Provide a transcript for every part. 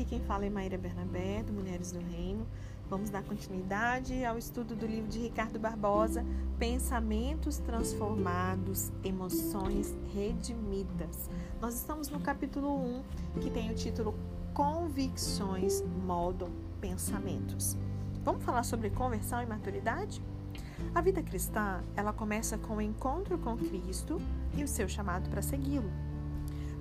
aqui quem fala é Maíra Bernabé, do Mulheres do Reino. Vamos dar continuidade ao estudo do livro de Ricardo Barbosa, Pensamentos Transformados, Emoções Redimidas. Nós estamos no capítulo 1, que tem o título Convicções Moldam Pensamentos. Vamos falar sobre conversão e maturidade? A vida cristã, ela começa com o encontro com Cristo e o seu chamado para segui-lo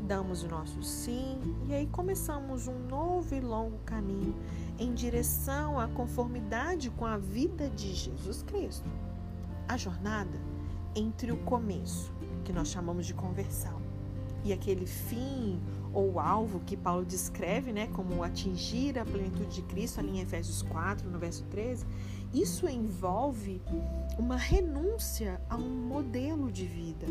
damos o nosso sim e aí começamos um novo e longo caminho em direção à conformidade com a vida de Jesus Cristo. A jornada entre o começo, que nós chamamos de conversão, e aquele fim ou alvo que Paulo descreve, né, como atingir a plenitude de Cristo, ali em Efésios 4, no verso 13, isso envolve uma renúncia a um modelo de vida.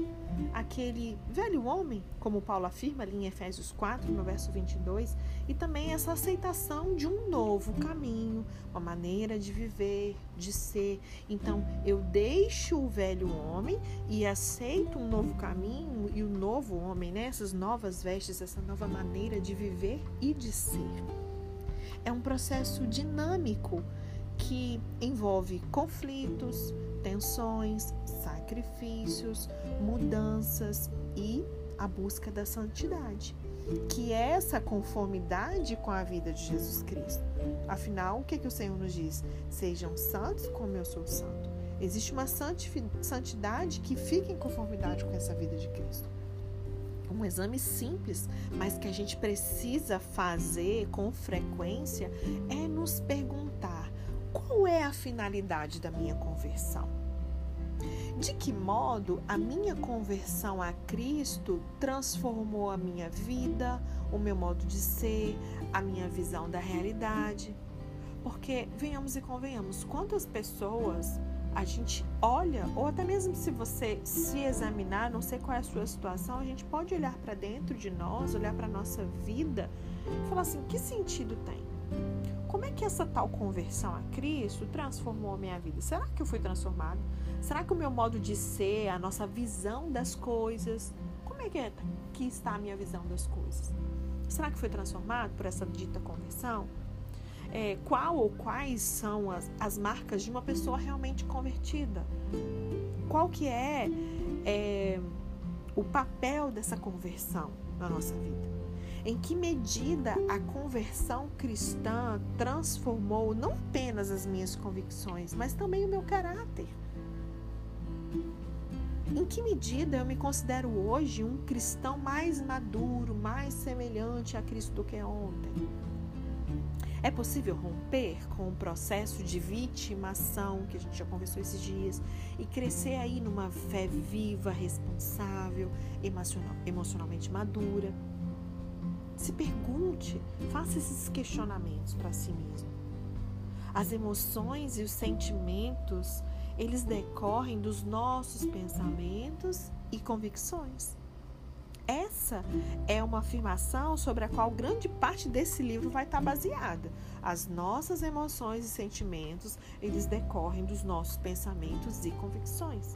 Aquele velho homem, como Paulo afirma ali em Efésios 4, no verso 22, e também essa aceitação de um novo caminho, uma maneira de viver, de ser. Então, eu deixo o velho homem e aceito um novo caminho e o novo homem, né? essas novas vestes, essa nova maneira de viver e de ser. É um processo dinâmico que envolve conflitos, tensões, sacrifícios, mudanças e a busca da santidade, que é essa conformidade com a vida de Jesus Cristo. Afinal, o que, é que o Senhor nos diz? Sejam santos como eu sou santo. Existe uma santidade que fica em conformidade com essa vida de Cristo. Um exame simples, mas que a gente precisa fazer com frequência, é nos perguntar qual é a finalidade da minha conversão? De que modo a minha conversão a Cristo transformou a minha vida, o meu modo de ser, a minha visão da realidade? Porque, venhamos e convenhamos, quantas pessoas a gente olha, ou até mesmo se você se examinar, não sei qual é a sua situação, a gente pode olhar para dentro de nós, olhar para a nossa vida e falar assim: que sentido tem? Como é que essa tal conversão a Cristo transformou a minha vida? Será que eu fui transformado? Será que o meu modo de ser, a nossa visão das coisas, como é que, é que está a minha visão das coisas? Será que foi transformado por essa dita conversão? É, qual ou quais são as, as marcas de uma pessoa realmente convertida? Qual que é, é o papel dessa conversão na nossa vida? Em que medida a conversão cristã transformou não apenas as minhas convicções, mas também o meu caráter? Em que medida eu me considero hoje um cristão mais maduro, mais semelhante a Cristo do que ontem? É possível romper com o processo de vitimação que a gente já conversou esses dias e crescer aí numa fé viva, responsável, emocionalmente madura? Se pergunte, faça esses questionamentos para si mesmo. As emoções e os sentimentos, eles decorrem dos nossos pensamentos e convicções. Essa é uma afirmação sobre a qual grande parte desse livro vai estar baseada. As nossas emoções e sentimentos, eles decorrem dos nossos pensamentos e convicções.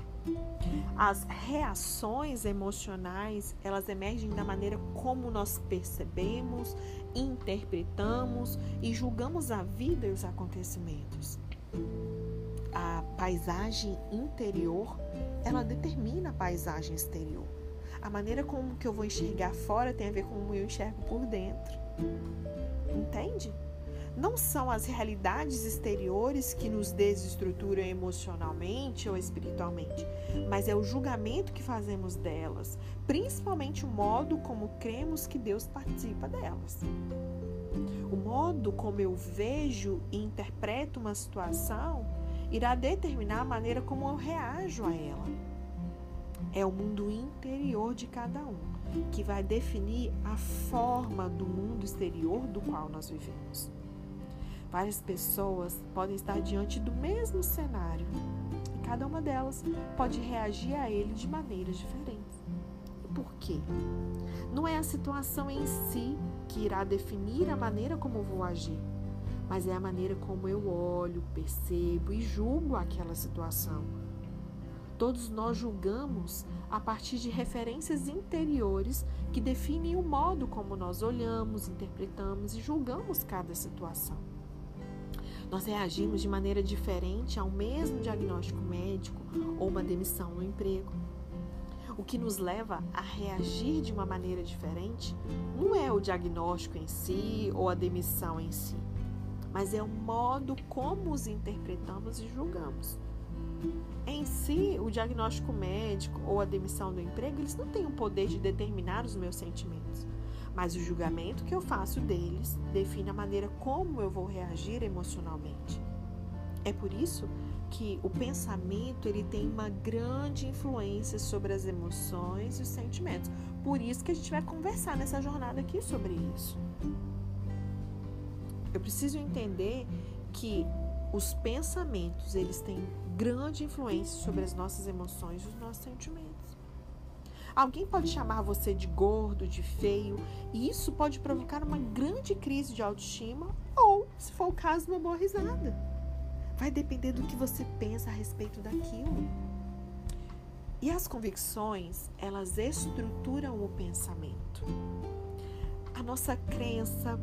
As reações emocionais, elas emergem da maneira como nós percebemos, interpretamos e julgamos a vida e os acontecimentos. A paisagem interior, ela determina a paisagem exterior. A maneira como que eu vou enxergar fora tem a ver com como eu enxergo por dentro. Entende? Não são as realidades exteriores que nos desestruturam emocionalmente ou espiritualmente, mas é o julgamento que fazemos delas, principalmente o modo como cremos que Deus participa delas. O modo como eu vejo e interpreto uma situação irá determinar a maneira como eu reajo a ela. É o mundo interior de cada um que vai definir a forma do mundo exterior do qual nós vivemos. Várias pessoas podem estar diante do mesmo cenário e cada uma delas pode reagir a ele de maneiras diferentes. E por quê? Não é a situação em si que irá definir a maneira como vou agir, mas é a maneira como eu olho, percebo e julgo aquela situação. Todos nós julgamos a partir de referências interiores que definem o modo como nós olhamos, interpretamos e julgamos cada situação. Nós reagimos de maneira diferente ao mesmo diagnóstico médico ou uma demissão no emprego. O que nos leva a reagir de uma maneira diferente não é o diagnóstico em si ou a demissão em si, mas é o modo como os interpretamos e julgamos. Em si, o diagnóstico médico ou a demissão do emprego, eles não têm o poder de determinar os meus sentimentos, mas o julgamento que eu faço deles define a maneira como eu vou reagir emocionalmente. É por isso que o pensamento ele tem uma grande influência sobre as emoções e os sentimentos. Por isso que a gente vai conversar nessa jornada aqui sobre isso. Eu preciso entender que os pensamentos eles têm grande influência sobre as nossas emoções e os nossos sentimentos. Alguém pode chamar você de gordo, de feio, e isso pode provocar uma grande crise de autoestima ou, se for o caso, uma boa risada. Vai depender do que você pensa a respeito daquilo. E as convicções, elas estruturam o pensamento. A nossa crença,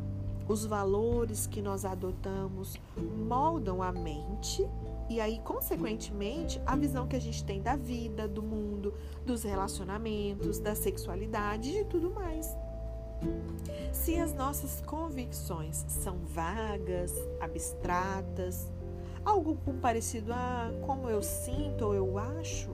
os valores que nós adotamos moldam a mente e aí, consequentemente, a visão que a gente tem da vida, do mundo, dos relacionamentos, da sexualidade e tudo mais. Se as nossas convicções são vagas, abstratas, algo parecido a como eu sinto ou eu acho,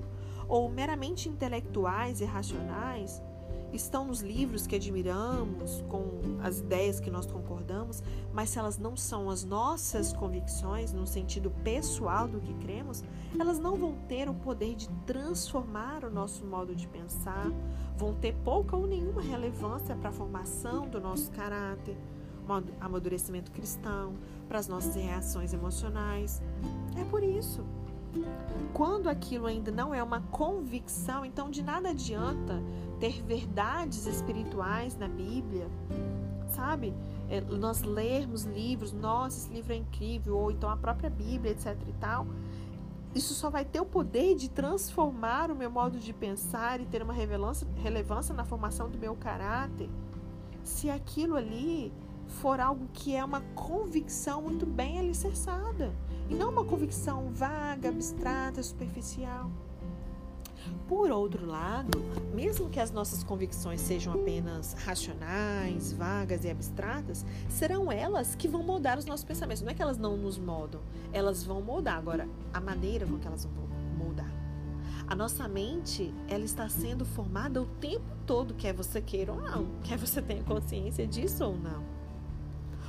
ou meramente intelectuais e racionais, estão nos livros que admiramos, com as ideias que nós concordamos, mas se elas não são as nossas convicções, no sentido pessoal do que cremos, elas não vão ter o poder de transformar o nosso modo de pensar, vão ter pouca ou nenhuma relevância para a formação do nosso caráter, amadurecimento cristão, para as nossas reações emocionais. É por isso quando aquilo ainda não é uma convicção, então de nada adianta ter verdades espirituais na Bíblia, sabe? É, nós lermos livros, nossa, esse livro é incrível, ou então a própria Bíblia, etc e tal. Isso só vai ter o poder de transformar o meu modo de pensar e ter uma relevância na formação do meu caráter se aquilo ali for algo que é uma convicção muito bem alicerçada e não uma convicção vaga, abstrata, superficial. Por outro lado, mesmo que as nossas convicções sejam apenas racionais, vagas e abstratas, serão elas que vão moldar os nossos pensamentos. Não é que elas não nos moldam, elas vão moldar. Agora, a maneira com que elas vão moldar. A nossa mente, ela está sendo formada o tempo todo, quer você queira ou não, quer você tenha consciência disso ou não.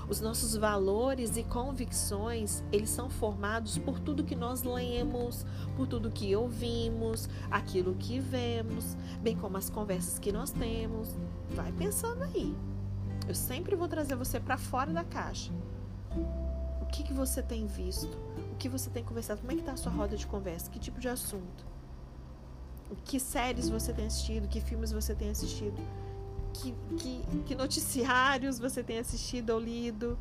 Os nossos valores e convicções, eles são formados por tudo que nós lemos, por tudo que ouvimos, aquilo que vemos, bem como as conversas que nós temos. Vai pensando aí. Eu sempre vou trazer você para fora da caixa. O que, que você tem visto? O que você tem conversado? Como é que está a sua roda de conversa? Que tipo de assunto? Que séries você tem assistido? Que filmes você tem assistido? Que, que, que noticiários você tem assistido ou lido.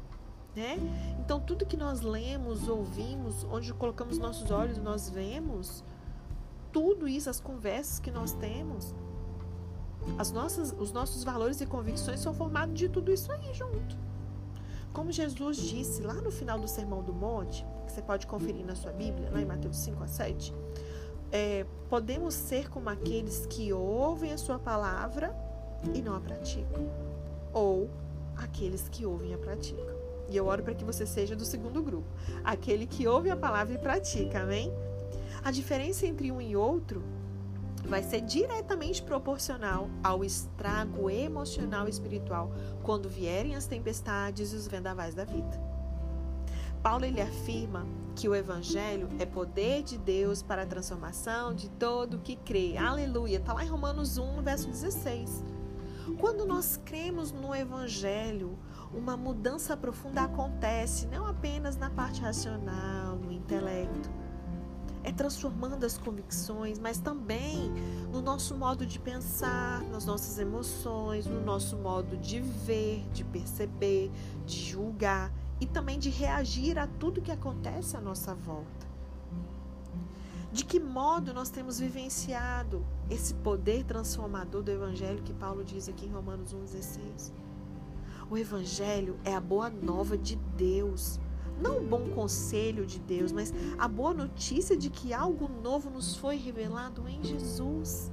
Né? Então, tudo que nós lemos, ouvimos, onde colocamos nossos olhos, nós vemos, tudo isso, as conversas que nós temos, as nossas, os nossos valores e convicções são formados de tudo isso aí junto. Como Jesus disse lá no final do Sermão do Monte, que você pode conferir na sua Bíblia, lá em Mateus 5 a 7, é, podemos ser como aqueles que ouvem a sua palavra e não a praticam, ou aqueles que ouvem e a praticam. E eu oro para que você seja do segundo grupo, aquele que ouve a palavra e pratica, amém? A diferença entre um e outro vai ser diretamente proporcional ao estrago emocional e espiritual quando vierem as tempestades e os vendavais da vida. Paulo ele afirma que o evangelho é poder de Deus para a transformação de todo que crê. Aleluia. Está lá em Romanos 1, verso 16. Quando nós cremos no Evangelho, uma mudança profunda acontece, não apenas na parte racional, no intelecto. É transformando as convicções, mas também no nosso modo de pensar, nas nossas emoções, no nosso modo de ver, de perceber, de julgar e também de reagir a tudo que acontece à nossa volta. De que modo nós temos vivenciado esse poder transformador do Evangelho que Paulo diz aqui em Romanos 1,16? O Evangelho é a boa nova de Deus. Não o bom conselho de Deus, mas a boa notícia de que algo novo nos foi revelado em Jesus.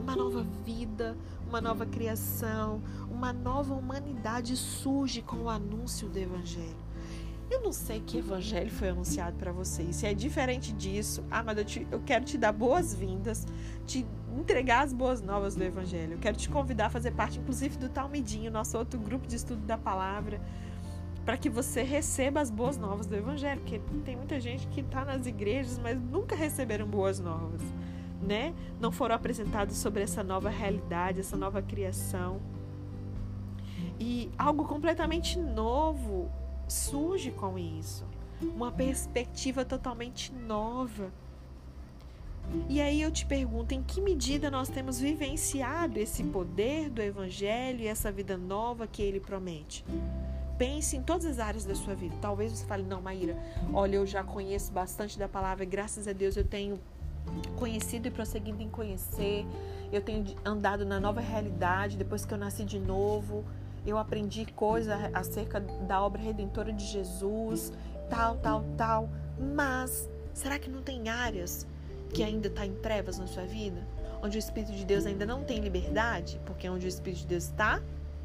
Uma nova vida, uma nova criação, uma nova humanidade surge com o anúncio do Evangelho. Eu não sei que evangelho foi anunciado para vocês. Se é diferente disso, ah, eu, te, eu quero te dar boas-vindas, te entregar as boas novas do evangelho. Eu quero te convidar a fazer parte, inclusive, do Talmidinho, nosso outro grupo de estudo da palavra, para que você receba as boas novas do evangelho. Porque tem muita gente que está nas igrejas, mas nunca receberam boas novas, né? Não foram apresentados sobre essa nova realidade, essa nova criação. E algo completamente novo surge com isso. Uma perspectiva totalmente nova. E aí eu te pergunto, em que medida nós temos vivenciado esse poder do Evangelho e essa vida nova que ele promete? Pense em todas as áreas da sua vida. Talvez você fale, não, Maíra, olha, eu já conheço bastante da palavra, graças a Deus eu tenho conhecido e prosseguindo em conhecer, eu tenho andado na nova realidade depois que eu nasci de novo eu aprendi coisas acerca da obra redentora de Jesus, tal, tal, tal. Mas será que não tem áreas que ainda está em trevas na sua vida? Onde o Espírito de Deus ainda não tem liberdade? Porque onde o Espírito de Deus está,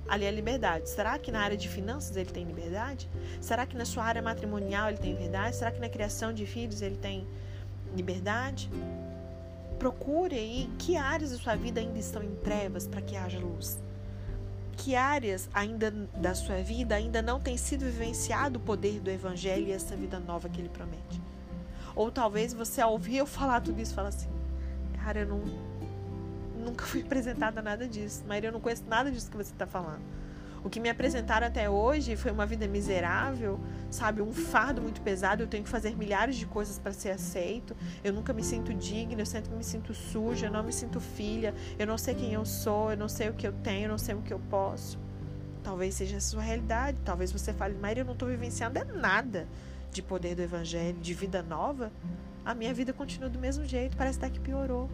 ali é liberdade. Será que na área de finanças ele tem liberdade? Será que na sua área matrimonial ele tem liberdade? Será que na criação de filhos ele tem liberdade? Procure aí que áreas da sua vida ainda estão em trevas para que haja luz que áreas ainda da sua vida ainda não tem sido vivenciado o poder do evangelho e essa vida nova que ele promete. Ou talvez você ao ouvir eu falar tudo isso fala assim: "Cara, eu não nunca fui apresentada a nada disso. Maria, eu não conheço nada disso que você está falando." O que me apresentaram até hoje foi uma vida miserável, sabe? Um fardo muito pesado. Eu tenho que fazer milhares de coisas para ser aceito. Eu nunca me sinto digna, eu sempre me sinto suja, eu não me sinto filha. Eu não sei quem eu sou, eu não sei o que eu tenho, eu não sei o que eu posso. Talvez seja a sua realidade. Talvez você fale, Maria, eu não estou vivenciando é nada de poder do evangelho, de vida nova. A minha vida continua do mesmo jeito, parece até que piorou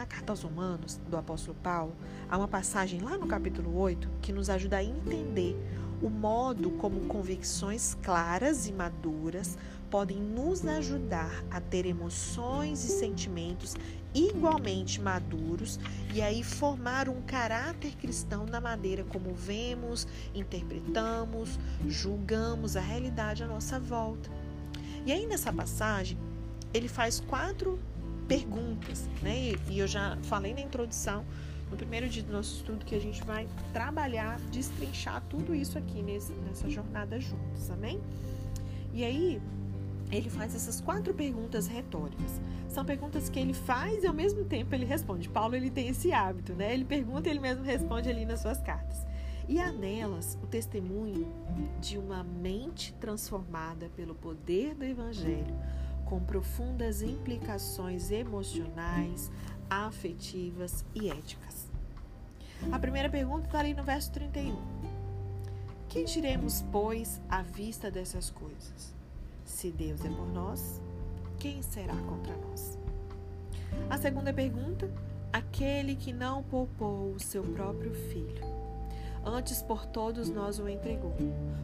na carta aos Romanos, do apóstolo Paulo, há uma passagem lá no capítulo 8 que nos ajuda a entender o modo como convicções claras e maduras podem nos ajudar a ter emoções e sentimentos igualmente maduros e aí formar um caráter cristão na maneira como vemos, interpretamos, julgamos a realidade à nossa volta. E aí nessa passagem, ele faz quatro perguntas, né? E eu já falei na introdução, no primeiro dia do nosso estudo, que a gente vai trabalhar, destrinchar tudo isso aqui nesse, nessa jornada juntos, amém? E aí, ele faz essas quatro perguntas retóricas. São perguntas que ele faz e ao mesmo tempo ele responde. Paulo ele tem esse hábito, né? Ele pergunta e ele mesmo responde ali nas suas cartas. E há nelas o testemunho de uma mente transformada pelo poder do evangelho com profundas implicações emocionais, afetivas e éticas. A primeira pergunta está ali no verso 31. Que diremos, pois, à vista dessas coisas? Se Deus é por nós, quem será contra nós? A segunda pergunta: aquele que não poupou o seu próprio filho, antes por todos nós o entregou,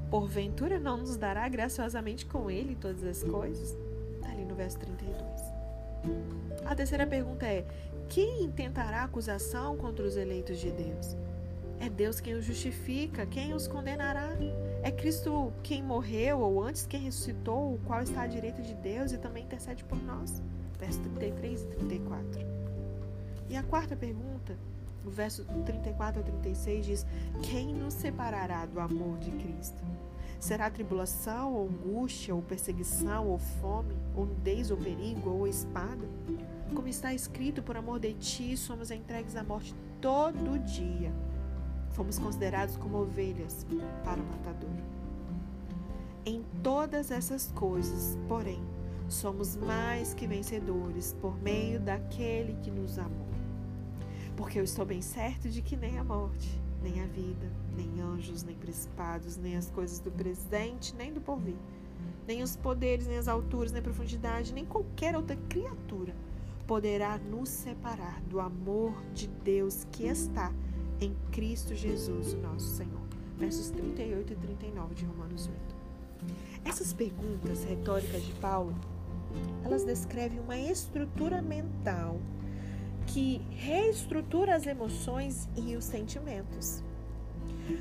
porventura não nos dará graciosamente com ele todas as coisas? Verso 32. A terceira pergunta é: quem intentará acusação contra os eleitos de Deus? É Deus quem os justifica, quem os condenará? É Cristo quem morreu ou antes quem ressuscitou, o qual está à direita de Deus e também intercede por nós? Verso 33 e 34. E a quarta pergunta, o verso 34 a 36 diz: Quem nos separará do amor de Cristo? Será tribulação, ou angústia, ou perseguição, ou fome, ou nudez, ou perigo, ou espada? Como está escrito, por amor de ti, somos entregues à morte todo dia. Fomos considerados como ovelhas para o matador. Em todas essas coisas, porém, somos mais que vencedores por meio daquele que nos amou. Porque eu estou bem certo de que nem a morte, nem a vida, nem anjos, nem principados, nem as coisas do presente, nem do porvir, nem os poderes, nem as alturas, nem a profundidade, nem qualquer outra criatura poderá nos separar do amor de Deus que está em Cristo Jesus, o nosso Senhor. Versos 38 e 39 de Romanos 8. Essas perguntas retóricas de Paulo, elas descrevem uma estrutura mental que reestrutura as emoções e os sentimentos.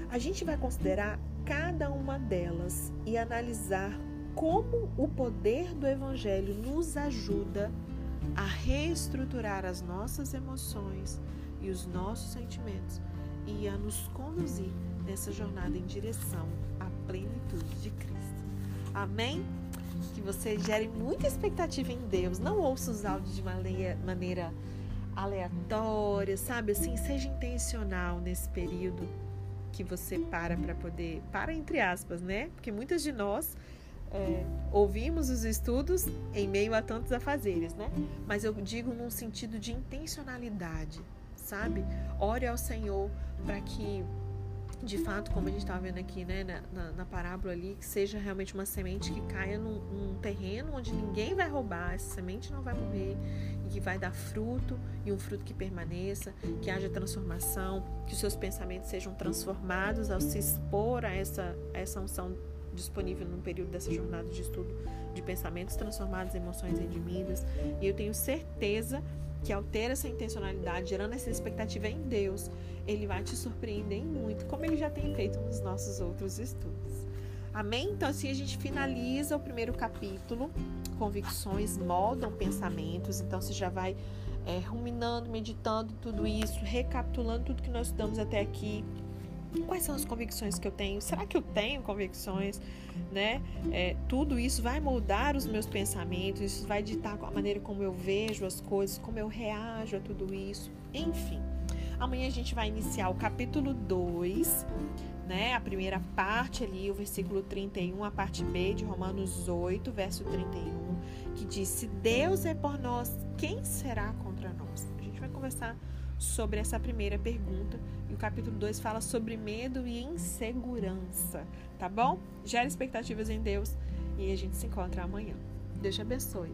A gente vai considerar cada uma delas e analisar como o poder do Evangelho nos ajuda a reestruturar as nossas emoções e os nossos sentimentos e a nos conduzir nessa jornada em direção à plenitude de Cristo. Amém? Que você gere muita expectativa em Deus. Não ouça os áudios de maneira aleatória, sabe? Assim, seja intencional nesse período que você para para poder. Para entre aspas, né? Porque muitas de nós é, ouvimos os estudos em meio a tantos afazeres, né? Mas eu digo num sentido de intencionalidade, sabe? Ore ao Senhor para que, de fato, como a gente estava vendo aqui, né, na, na, na, parábola ali, que seja realmente uma semente que caia num, num terreno onde ninguém vai roubar, essa semente não vai morrer e que vai dar fruto e um fruto que permaneça, que haja transformação, que os seus pensamentos sejam transformados ao se expor a essa, a essa unção disponível no período dessa jornada de estudo de pensamentos transformados, emoções redimidas. E eu tenho certeza que ao ter essa intencionalidade, gerando essa expectativa em Deus, ele vai te surpreender muito, como ele já tem feito nos nossos outros estudos. Amém? Então, assim a gente finaliza o primeiro capítulo. Convicções moldam pensamentos. Então, você já vai é, ruminando, meditando tudo isso, recapitulando tudo que nós estudamos até aqui Quais são as convicções que eu tenho? Será que eu tenho convicções? Né? É, tudo isso vai moldar os meus pensamentos, isso vai ditar a maneira como eu vejo as coisas, como eu reajo a tudo isso. Enfim, amanhã a gente vai iniciar o capítulo 2, né? A primeira parte ali, o versículo 31, a parte B de Romanos 8, verso 31, que diz: Se Deus é por nós, quem será contra nós? A gente vai conversar sobre essa primeira pergunta. E o capítulo 2 fala sobre medo e insegurança, tá bom? Gera expectativas em Deus e a gente se encontra amanhã. Deus te abençoe.